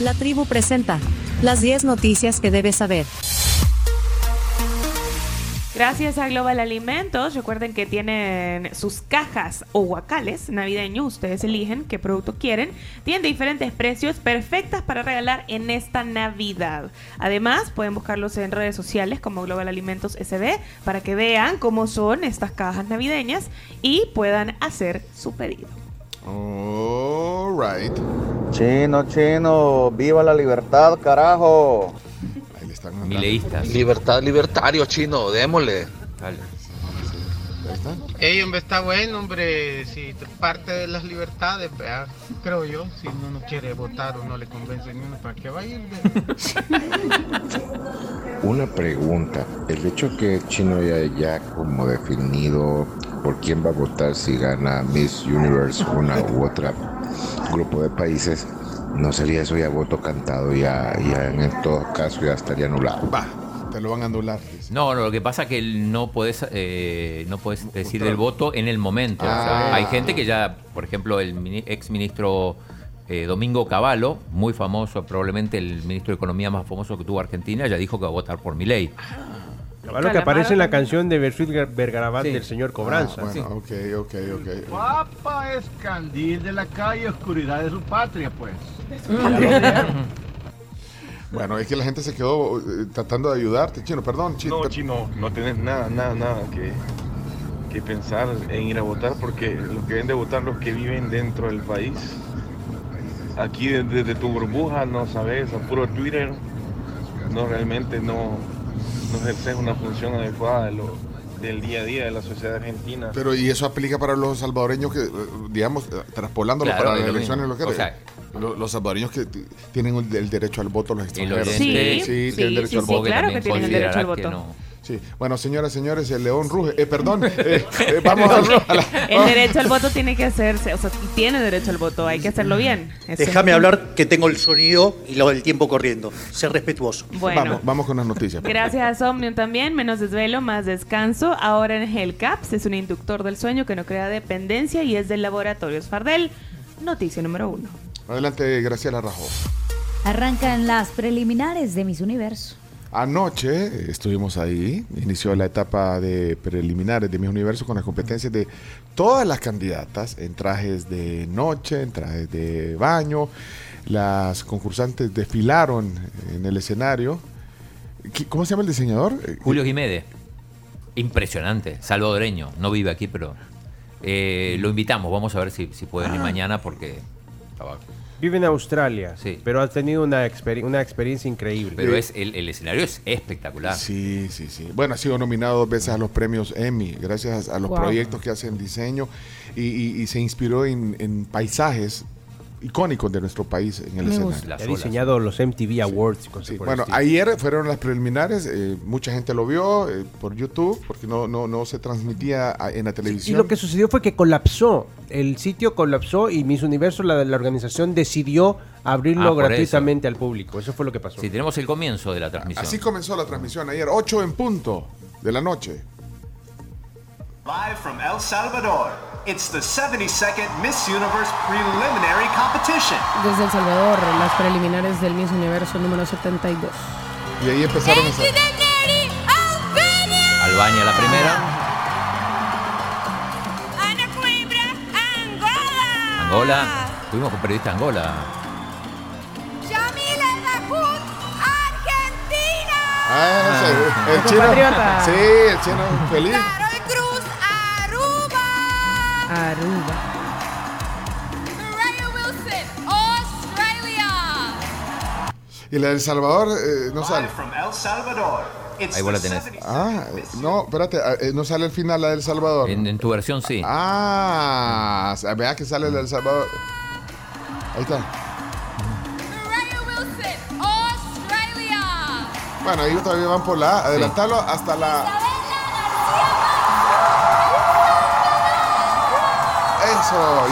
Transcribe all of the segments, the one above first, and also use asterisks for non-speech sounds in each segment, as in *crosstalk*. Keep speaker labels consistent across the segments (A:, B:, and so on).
A: La tribu presenta las 10 noticias que debes saber.
B: Gracias a Global Alimentos, recuerden que tienen sus cajas o guacales navideños, ustedes eligen qué producto quieren, tienen diferentes precios perfectas para regalar en esta Navidad. Además, pueden buscarlos en redes sociales como Global Alimentos SB para que vean cómo son estas cajas navideñas y puedan hacer su pedido.
C: All right.
D: Chino, chino, viva la libertad, carajo.
C: Ahí le están mandando.
E: Mileístas.
F: Libertad, libertario, chino, démosle.
E: Dale.
C: Ahí está.
G: Ey, hombre, está bueno, hombre, si parte de las libertades, vea, creo yo, si uno no quiere votar o no le convence ni uno, ¿para qué va a ir?
H: Una pregunta, el hecho que Chino ya ya como definido por quién va a votar si gana Miss Universe una u otra grupo de países, ¿no sería eso ya voto cantado? Ya, ya en todo caso ya estaría anulado.
C: Va, te lo van a anular. dice.
E: No, no, lo que pasa es que no podés, eh, no podés decir el voto en el momento. O sea,
C: Ah.
E: hay gente que ya, por ejemplo, el ex ministro eh, Domingo Cavallo, muy famoso, probablemente el ministro de Economía más famoso que tuvo Argentina, ya dijo que va a votar por mi ley.
I: Caballo que aparece en la canción de Bersuit Vergarabat
E: Sí.
I: del señor
C: Ah,
I: Cobranza.
C: bueno, ok, ok, ok.
J: Papa es candil de la calle, oscuridad de su patria, pues. *laughs*
C: Bueno, es que la gente se quedó eh, tratando de ayudarte, Chino, perdón. Chino,
K: No, chino, no tenés nada, nada, nada que, que pensar en ir a votar porque los que deben de votar los que viven dentro del país. Aquí desde, desde tu burbuja no sabes, a puro Twitter, no realmente no, no ejerces una función adecuada de lo- del día a día de la sociedad argentina.
C: Pero y eso aplica para los salvadoreños que, eh, digamos, eh, traspolándolo
E: Claro,
C: para las elecciones, lo que
E: O sea,
C: los, los salvadoreños que tienen el, derecho al voto, los extranjeros.
B: Sí,
C: sí,
B: sí,
C: tienen derecho
B: sí,
C: al
B: sí,
C: voto.
B: claro
E: también
B: que tienen el derecho al voto.
C: Sí. Bueno, señoras, señores, el león ruge. Eh, perdón, *laughs* eh, eh, vamos a, la-
B: El derecho al voto tiene que hacerse, o sea, tiene derecho al voto, hay que hacerlo bien. Eso
L: Déjame hablar que tengo el sonido y lo del tiempo corriendo. Ser respetuoso.
B: Bueno.
C: Vamos, vamos con las noticias.
B: Gracias a Somnium también, menos desvelo, más descanso. Ahora en Hellcaps es un inductor del sueño que no crea dependencia y es del Laboratorios Fardel. Noticia número uno.
C: Adelante, Graciela Rajo.
M: Arrancan las preliminares de Miss Universo.
C: Anoche estuvimos ahí, inició la etapa de preliminares de Miss Universo con las competencias de todas las candidatas en trajes de noche, en trajes de baño. Las concursantes desfilaron en el escenario. ¿Qué- ¿Cómo se llama el diseñador? Eh,
E: Julio Jiménez, impresionante, salvadoreño, no vive aquí, pero eh, lo invitamos, vamos a ver si, si puede venir mañana porque
I: Vive en Australia,
E: Sí.
I: pero ha tenido una, experi- una experiencia increíble.
E: Pero es el, el escenario es espectacular.
C: Sí, sí, sí. Bueno, ha sido nominado dos veces a los premios Emmy, gracias a los
B: Wow.
C: proyectos que hace en diseño y, y- y se inspiró en, en paisajes icónicos de nuestro país en el
B: Me
C: escenario.
E: Las
I: ha diseñado los MTV Awards. y
C: Sí,
I: el
C: Bueno, ayer fueron las preliminares, eh, mucha gente lo vio eh, por YouTube porque no, no, no se transmitía a- en la
I: Y
C: televisión.
I: lo que sucedió fue que colapsó. El sitio colapsó y Miss Universo, la, la organización, decidió abrirlo
E: Ah,
I: gratuitamente al público. Eso fue lo que pasó.
E: Sí, tenemos el comienzo de la transmisión.
C: Así comenzó la transmisión ayer, 8 en punto de la noche.
N: Live from El Salvador, it's the 72nd Miss Universe Preliminary Competition.
O: Desde El Salvador, las preliminares del Miss Universo número 72.
C: Y ahí empezaron a salir.
E: Albania la primera, Angola, tuvimos con periodista Angola.
C: Ah, sí, el chino. Sí, el chino feliz.
O: Aruba.
C: Y la del Salvador eh, no sale.
N: El Salvador, it's
E: Ahí vos la tenés.
N: 72nd
C: Ah, no, espérate, ah, eh, no sale al final la del Salvador.
E: En, en tu versión sí.
C: Ah, vea que sale la del Salvador. Ahí está. Bueno, ellos todavía van por la A. Adelantarlo hasta la.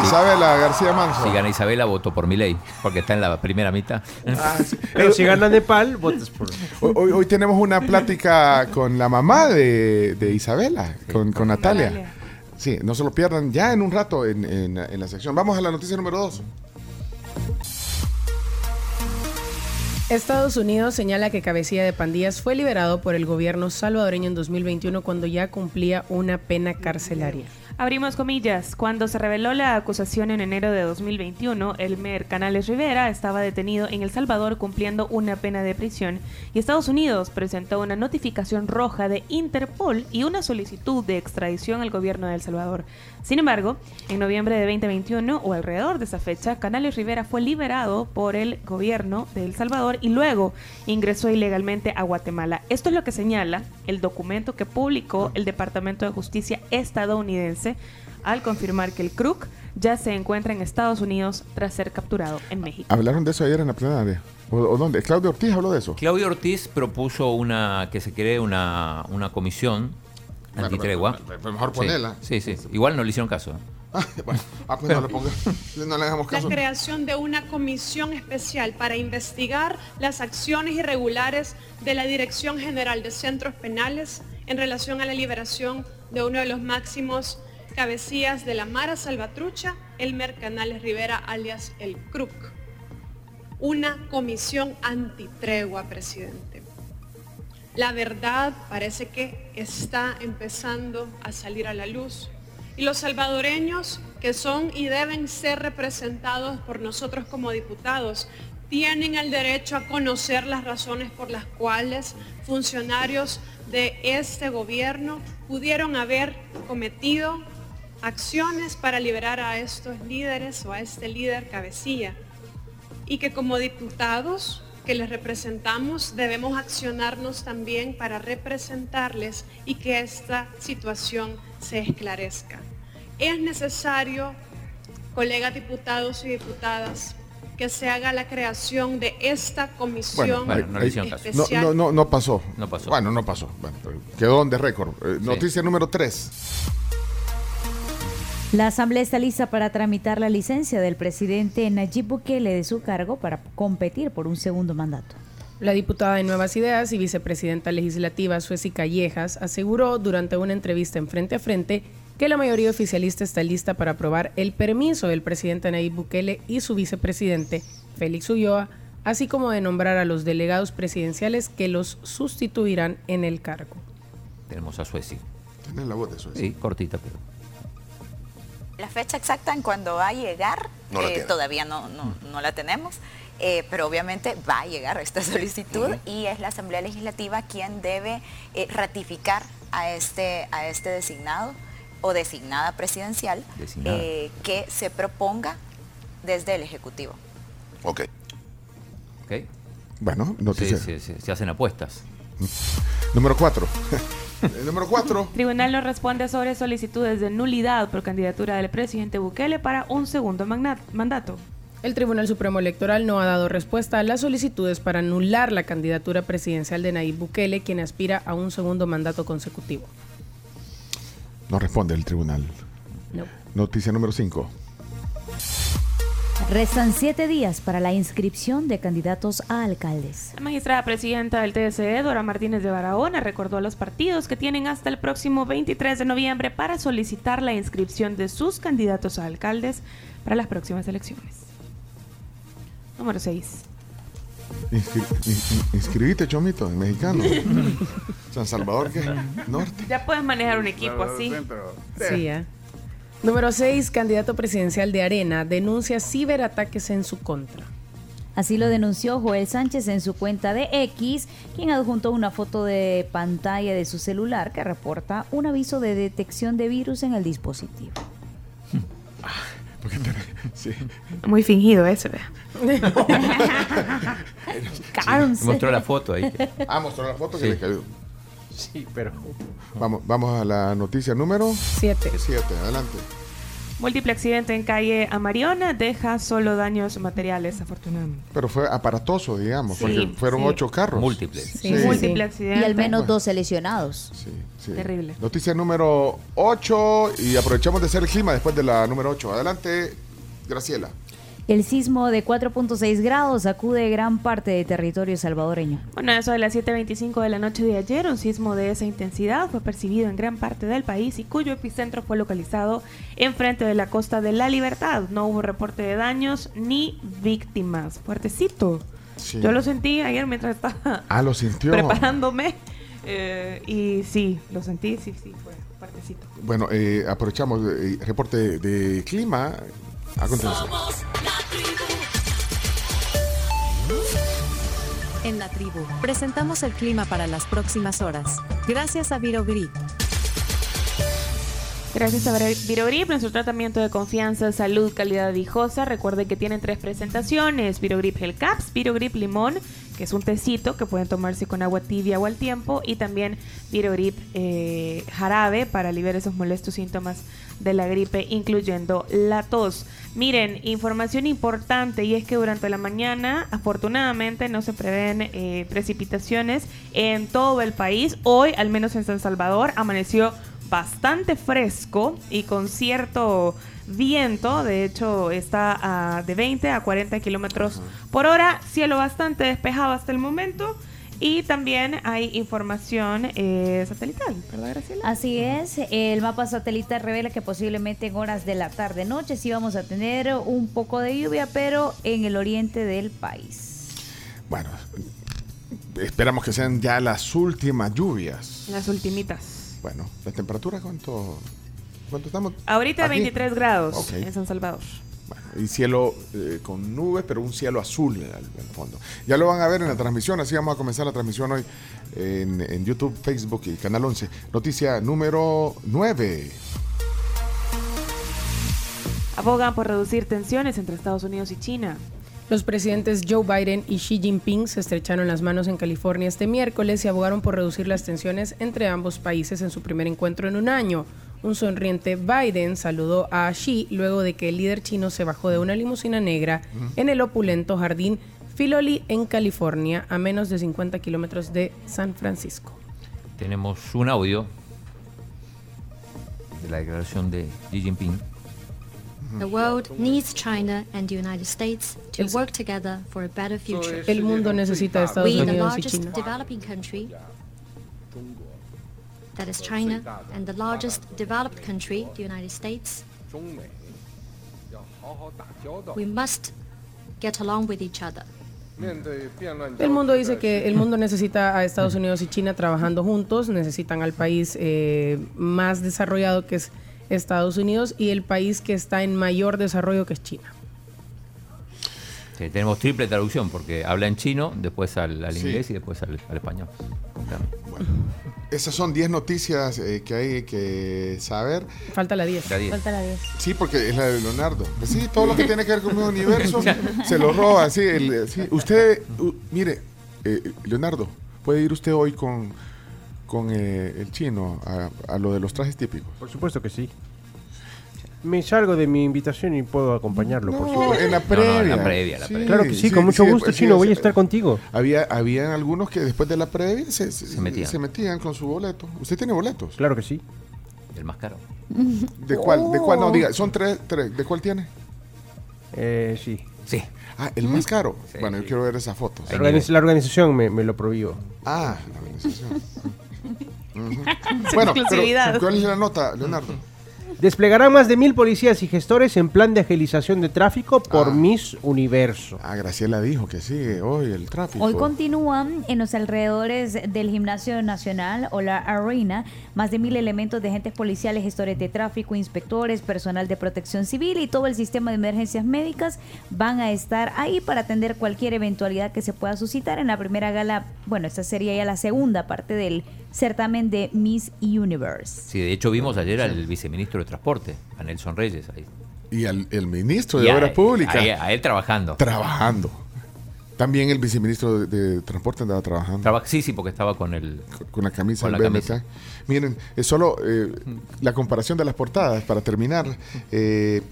C: Isabela García Manso.
E: Si gana Isabela, voto por mi ley, porque está en la primera mitad.
C: Ah, sí.
I: Pero si gana Nepal, votas por.
C: Hoy, hoy- hoy tenemos una plática con la mamá de, de Isabela, con, con Natalia.
B: Natalia.
C: Sí, no se lo pierdan ya en un rato en, en- en la sección. Vamos a la noticia número 2.
O: Estados Unidos señala que cabecilla de pandillas fue liberado por el gobierno salvadoreño en 2021 cuando ya cumplía una pena carcelaria.
B: Abrimos comillas. Cuando se reveló la acusación en enero de 2021, Elmer Canales Rivera estaba detenido en El Salvador cumpliendo una pena de prisión y Estados Unidos presentó una notificación roja de Interpol y una solicitud de extradición al gobierno de El Salvador. Sin embargo, en noviembre de 2021 o alrededor de esa fecha, Canales Rivera fue liberado por el gobierno de El Salvador y luego ingresó ilegalmente a Guatemala. Esto es lo que señala el documento que publicó el Departamento de Justicia estadounidense al confirmar que el Crook ya se encuentra en Estados Unidos tras ser capturado en México.
C: Hablaron de eso ayer en la plenaria. ¿O, o dónde? ¿Claudio Ortiz habló de eso?
E: Claudio Ortiz propuso una que se cree una, una comisión antitregua.
C: bueno, bueno, mejor
E: Sí,
C: ponela.
E: Sí, sí, Igual no le hicieron caso. *laughs*
C: bueno, ah, pues no le, ponga, no le
P: La
C: caso.
P: creación de una comisión especial para investigar las acciones irregulares de la Dirección General de Centros Penales en relación a la liberación de uno de los máximos cabecillas de la Mara Salvatrucha, Elmer Canales Rivera, alias El Crook. Una comisión antitregua, presidente. La verdad parece que está empezando a salir a la luz y los salvadoreños que son y deben ser representados por nosotros como diputados tienen el derecho a conocer las razones por las cuales funcionarios de este gobierno pudieron haber cometido acciones para liberar a estos líderes o a este líder cabecilla y que como diputados que les representamos debemos accionarnos también para representarles y que esta situación se esclarezca. Es necesario, colegas diputados y diputadas, que se haga la creación de esta comisión
C: no,
P: especial.
C: no, no, no pasó.
E: No pasó.
C: Bueno, no pasó. Bueno, quedó de récord. Eh, Noticia número 3.
M: La Asamblea está lista para tramitar la licencia del presidente Nayib Bukele de su cargo para competir por un segundo mandato.
O: La diputada de Nuevas Ideas y vicepresidenta legislativa Sueci Callejas aseguró durante una entrevista en Frente a Frente que la mayoría oficialista está lista para aprobar el permiso del presidente Nayib Bukele y su vicepresidente Félix Ulloa, así como de nombrar a los delegados presidenciales que los sustituirán en el cargo.
E: Tenemos a.
C: Tenés la voz de Suecia.
E: Sí, cortita, pero.
Q: La fecha exacta en cuando va a llegar
R: No
Q: eh, todavía no, no, no la tenemos, eh, pero obviamente va a llegar esta *laughs* solicitud y es la Asamblea Legislativa quien debe eh, ratificar a este, a este designado o designada presidencial
R: Designada.
Q: eh, que se proponga desde el Ejecutivo.
R: Ok.
E: Ok.
C: Bueno, noticia.
E: Sí, sí, sí, se hacen apuestas.
C: Número 4. número 4. *laughs*
B: Tribunal no responde sobre solicitudes de nulidad por candidatura del presidente Bukele para un segundo mandato.
O: El Tribunal Supremo Electoral no ha dado respuesta a las solicitudes para anular la candidatura presidencial de Nayib Bukele, quien aspira a un segundo mandato consecutivo.
C: No responde el tribunal.
O: No.
C: Noticia número 5.
M: Restan siete días para la inscripción de candidatos a alcaldes.
B: La magistrada presidenta del TSE, Dora Martínez de Barahona, recordó a los partidos que tienen hasta el próximo 23 de noviembre para solicitar la inscripción de sus candidatos a alcaldes para las próximas elecciones. Número 6.
C: inscribite, Chomito, en mexicano. *laughs* San Salvador, ¿qué? Norte.
B: Ya puedes manejar un equipo así.
O: Sí, ya. Número 6, candidato presidencial de Arena, denuncia ciberataques en su contra.
M: Así lo denunció Joel Sánchez en su cuenta de X, quien adjuntó una foto de pantalla de su celular que reporta un aviso de detección de virus en el dispositivo. *laughs*
C: Sí.
B: Muy fingido ese. vea. *laughs* *laughs*
M: Cárnse.
E: Mostró la foto ahí.
C: Ah, mostró la foto que
E: Sí.
C: le cayó.
I: Sí, pero.
C: Vamos, vamos a la noticia número
O: 7.
C: 7. Adelante.
B: Múltiple accidente en calle Amariona deja solo daños materiales, afortunadamente.
C: Pero fue aparatoso, digamos,
B: Sí,
C: porque fueron
B: sí.
C: ocho carros.
E: Múltiples.
B: Sí, múltiple accidente.
M: Y al menos 12 lesionados.
C: Sí.
B: Terrible.
C: Noticia número 8 y aprovechamos de hacer el clima después de la número 8. Adelante, Graciela.
M: El sismo de 4.6 grados sacude gran parte de territorio salvadoreño.
B: Bueno, eso de las 7.25 de la noche de ayer, un sismo de esa intensidad fue percibido en gran parte del país y cuyo epicentro fue localizado enfrente de la costa de La Libertad. No hubo reporte de daños ni víctimas. Fuertecito.
C: Sí.
B: Yo lo sentí ayer mientras estaba
C: Ah, lo sintió.
B: preparándome. eh, y sí, lo sentí, sí, sí, fue fuertecito.
C: Bueno, eh, aprovechamos el reporte de clima. A continuación.
A: En la tribu, presentamos el clima para las próximas horas. Gracias a Virogrip.
B: Gracias a Virogrip, nuestro tratamiento de confianza, salud, calidad viejosa. Recuerde que tienen tres presentaciones: Virogrip Gel Caps, Virogrip Limón, que es un tecito que pueden tomarse con agua tibia o al tiempo, y también Virogrip eh, Jarabe para aliviar esos molestos síntomas de la gripe, incluyendo la tos. Miren, información importante y es que durante la mañana, afortunadamente, no se prevén eh, precipitaciones en todo el país. Hoy, al menos en San Salvador, amaneció bastante fresco y con cierto viento, de hecho está a de 20 a 40 kilómetros por hora, cielo bastante despejado hasta el momento y también hay información eh, satelital, ¿verdad Graciela?
M: Así es, el mapa satelital revela que posiblemente en horas de la tarde-noche sí vamos a tener un poco de lluvia, pero en el oriente del país.
C: Bueno, esperamos que sean ya las últimas lluvias.
B: Las ultimitas.
C: Bueno, ¿la temperatura cuánto, cuánto estamos?
B: Ahorita
C: Aquí.
B: 23 grados en San Salvador.
C: Bueno, y cielo eh, con nubes, pero un cielo azul al, al fondo. Ya lo van a ver en la transmisión, así vamos a comenzar la transmisión hoy en, en YouTube, Facebook y Canal 11. Noticia número 9.
B: Abogan por reducir tensiones entre Estados Unidos y China.
O: Los presidentes Joe Biden y Xi Jinping se estrecharon las manos en California este miércoles y abogaron por reducir las tensiones entre ambos países en su primer encuentro en un año. Un sonriente Biden saludó a Xi luego de que el líder chino se bajó de una limusina negra en el opulento jardín Filoli en California, a menos de 50 kilómetros de San Francisco.
E: Tenemos un audio de la declaración de Xi Jinping.
O: El mundo necesita de Estados
R: We, the
O: Unidos y
R: largest
O: China.
R: developing country, that is China, and the largest developed country, the United States, we must get along with each other.
O: El mundo dice que el mundo necesita a Estados Unidos y China trabajando juntos, necesitan al país eh, más desarrollado que es Estados Unidos y el país que está en mayor desarrollo que es China.
E: Sí, tenemos triple traducción porque habla en chino, después al, al
C: Sí.
E: inglés y después al, al español.
C: Esas son 10 noticias eh, que hay que saber.
O: Falta la 10.
E: La 10.
M: Falta la 10.
C: Sí, porque es la de Leonardo. Pues sí, todo lo que tiene que ver con mi universo *laughs* se lo roba. Sí, el- sí. Usted, u- mire, eh, Leonardo, ¿puede ir usted hoy con, con eh, el chino a, a lo de los trajes típicos?
I: Por supuesto que sí. Me salgo de mi invitación y puedo acompañarlo, por supuesto.
C: en la
E: No, no,
C: previa.
E: en la previa, la
C: Sí,
E: previa.
I: Claro que sí,
C: sí,
I: con mucho
C: sí,
I: gusto, Chino, voy a estar contigo.
C: Había, habían algunos que después de la previa se, se,
E: Se metían.
C: se metían con su boleto. ¿Usted tiene boletos?
I: Claro que sí.
E: El más caro.
C: ¿De cuál? ¿De cuál? No, diga, son tres, tres. ¿De cuál tiene?
I: Eh, sí.
E: Sí.
C: Ah, el más caro.
E: Sí,
C: bueno, yo quiero ver esa foto.
I: La, organiz- la organización me, me lo prohibió.
C: Ah, la organización. *laughs* Bueno, pero. ¿cuál es la nota, Leonardo?
I: Desplegarán más de mil policías y gestores en plan de agilización de tráfico por
C: Ah.
I: Miss Universo.
C: Ah, Graciela dijo que sigue hoy el tráfico.
M: Hoy continúan en los alrededores del Gimnasio Nacional o la Arena más de mil elementos de agentes policiales, gestores de tráfico, inspectores, personal de protección civil y todo el sistema de emergencias médicas van a estar ahí para atender cualquier eventualidad que se pueda suscitar en la primera gala. Bueno, esta sería ya la segunda parte del certamen de Miss Universe.
E: Sí, de hecho vimos ayer al viceministro de Transporte, a Nelson Reyes. Ahí.
C: Y al el ministro de
E: Y a-
C: Obras Públicas.
E: A, a él trabajando.
C: trabajando. También el viceministro de, de Transporte andaba trabajando.
E: Traba- sí, sí, porque estaba con el...
C: con la camisa
E: Con la camisa.
C: Miren, es solo eh, la comparación de las portadas para terminar. Eh,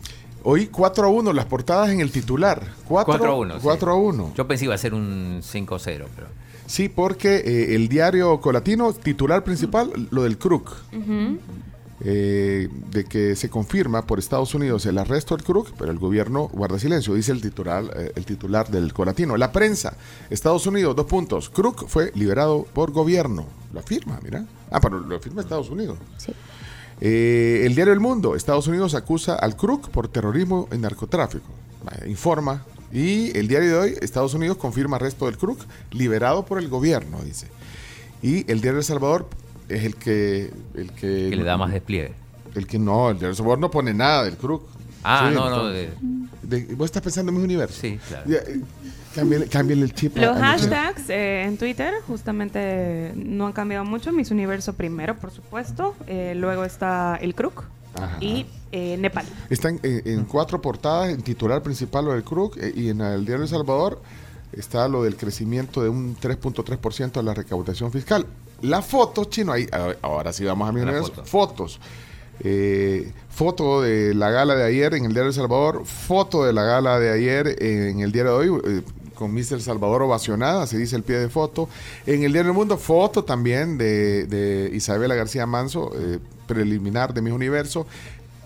C: hoy 4 a 1 las portadas en el titular. 4,
E: 4 a 1. sí.
C: 4 a 1.
E: Yo pensé iba a ser un 5-0, pero...
C: Sí, porque eh, el diario Colatino, titular principal, lo del Crook. eh, de que se confirma por Estados Unidos el arresto del Crook, pero el gobierno guarda silencio, dice el titular, eh, el titular del Colatino. La prensa, Estados Unidos, dos puntos. Crook fue liberado por gobierno. Lo afirma, mira. Ah, pero lo afirma Estados Unidos. Eh, el diario El Mundo, Estados Unidos acusa al Crook por terrorismo y narcotráfico. Informa Y el diario de hoy, Estados Unidos confirma arresto del Crook, liberado por el gobierno, dice. Y el diario El Salvador es el que... El que,
E: Que le da más despliegue.
C: El que no, el diario El Salvador no pone nada del Crook.
E: Ah,
C: Sí,
E: no, no. de-
C: de- ¿Vos estás pensando en mi universo?
E: Sí, claro.
C: Ya, eh, cámbiale, cámbiale el chip.
B: Los hashtags eh, en Twitter justamente no han cambiado mucho. Miss Universo primero, por supuesto. Eh, luego está el Crook
C: Ajá.
B: y eh, Nepal.
C: Están en, en cuatro portadas, en titular principal lo del CRUC eh, y en el diario El Salvador está lo del crecimiento de un 3.3% de la recaudación fiscal. Las fotos, chino, ahí, ahora sí vamos a mi
E: La
C: universo.
E: foto.
C: Fotos. Eh, foto de la gala de ayer en el diario El Salvador, foto de la gala de ayer en el diario de hoy, eh, con Mr. Salvador ovacionada, se dice el pie de foto. En el diario El Mundo, foto también de, de Isabela García Manso, eh, preliminar de Mis Universo.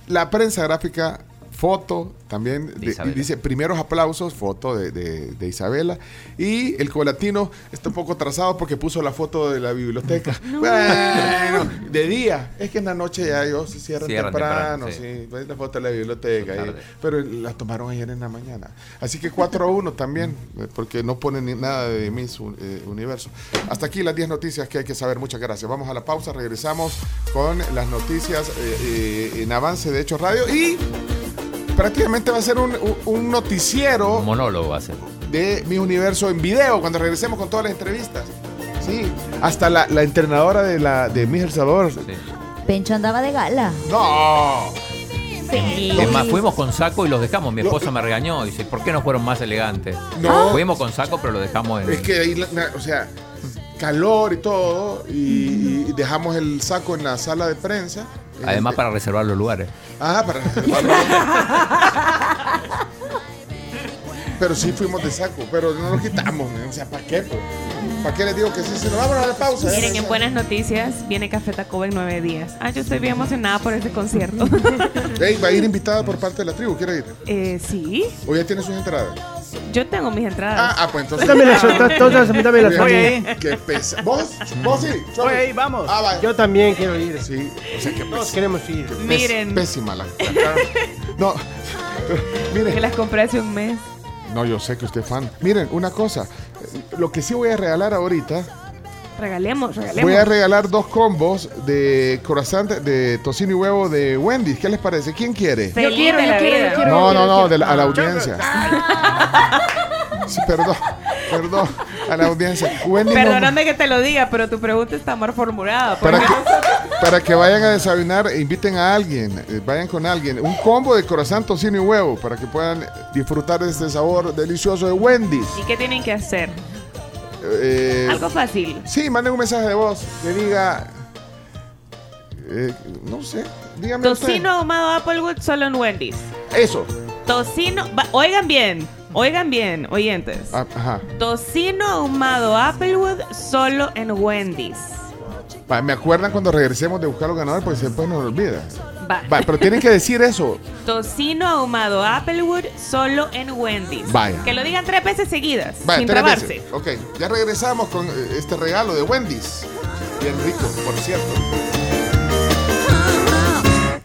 C: La prensa gráfica, foto también, de- dice primeros aplausos, foto de, de- de Isabela. Y el colatino está un poco atrasado porque puso la foto de la biblioteca. Bueno, de día. Es que en la noche ya ellos se cierran,
E: Cierran
C: temprano,
E: temprano,
C: sí. Ves la foto de la biblioteca. Y- pero la tomaron ayer en la mañana. Así que 4 a 1 también, eh, porque no ponen ni nada de Miss eh, Universo. Hasta aquí las 10 noticias que hay que saber. Muchas gracias. Vamos a la pausa, regresamos con las noticias eh, eh, en avance de Hechos Radio y prácticamente va a ser un, noticiero
E: Un monólogo va a ser.
C: de Mi Universo en video cuando regresemos con todas las entrevistas. Sí, hasta la, la entrenadora de la de Miss El Salvador.
M: Pencho andaba de gala.
C: No.
E: Es más, fuimos con saco y los dejamos. Mi esposa me regañó. Dice, ¿por qué no fueron más elegantes?
C: No.
E: Fuimos con saco, pero lo dejamos en.
C: Es que ahí, o sea, calor y todo, y, y dejamos el saco en la sala de prensa.
E: Además, para reservar los lugares.
C: Ah, para Pero sí fuimos de saco, pero no nos quitamos, man. o sea, ¿para qué? pues? ¿Para qué les digo que sí? Si nos vamos a la pausa. ya
B: Miren, en buenas noticias viene Café Tacuba en nueve días. Ah, yo estoy bien emocionada por ese concierto.
C: Ey, va a ir invitada por parte de la tribu, ¿quiere ir?
B: eh, sí,
C: ¿O ya tiene sus entradas?
B: Yo tengo mis entradas.
C: Ah, ah, pues entonces.
I: Dame las *laughs* otras, todas, dame las
C: Oye,
I: otras.
C: Qué pesa. ¿Vos? ¿Vos sí?
J: Oye, ahí vamos.
C: Ah, vaya.
I: Yo también quiero ir.
C: Sí, o sea, que
I: Todos queremos ir.
C: Pés-
B: Miren.
C: Pésima la. la- no, *laughs* miren.
B: Que las compré hace un mes.
C: No, yo sé que usted es fan. Miren, una cosa. Lo que sí voy a regalar ahorita,
B: Regalemos, regalemos.
C: voy a regalar dos combos de corazón de, tocino y huevo de Wendy's. ¿Qué les parece? ¿Quién quiere?
B: La vida.
C: No, no, no, de la- a la audiencia. *laughs* Sí, perdón, perdón, a la audiencia. Wendy no-
B: Perdóname que te lo diga, pero tu pregunta está mal formulada.
C: para que, para que vayan a desayunar, e inviten a alguien, eh, vayan con alguien. Un combo de corazón, tocino y huevo para que puedan disfrutar de este sabor delicioso de Wendy's.
B: ¿Y qué tienen que hacer?
C: Eh,
B: Algo fácil.
C: Sí, manden un mensaje de voz que diga. eh, no sé, dígame. usted.
B: Tocino ahumado Applewood solo en Wendy's.
C: Eso.
B: Tocino. va- oigan bien, oigan bien, oyentes.
C: Ah, ajá.
B: Tocino ahumado Applewood solo en Wendy's.
C: Me acuerdan cuando regresemos de buscar los ganadores porque después nos olvida.
B: Va.
C: Va, pero tienen que decir eso. *laughs*
B: Tocino ahumado Applewood solo en Wendy's.
C: Vaya.
B: Que lo digan tres veces seguidas,
C: Va,
B: sin
C: tres
B: trabarse.
C: veces. Ok, ya regresamos con eh, este regalo de Wendy's. Bien rico, por cierto.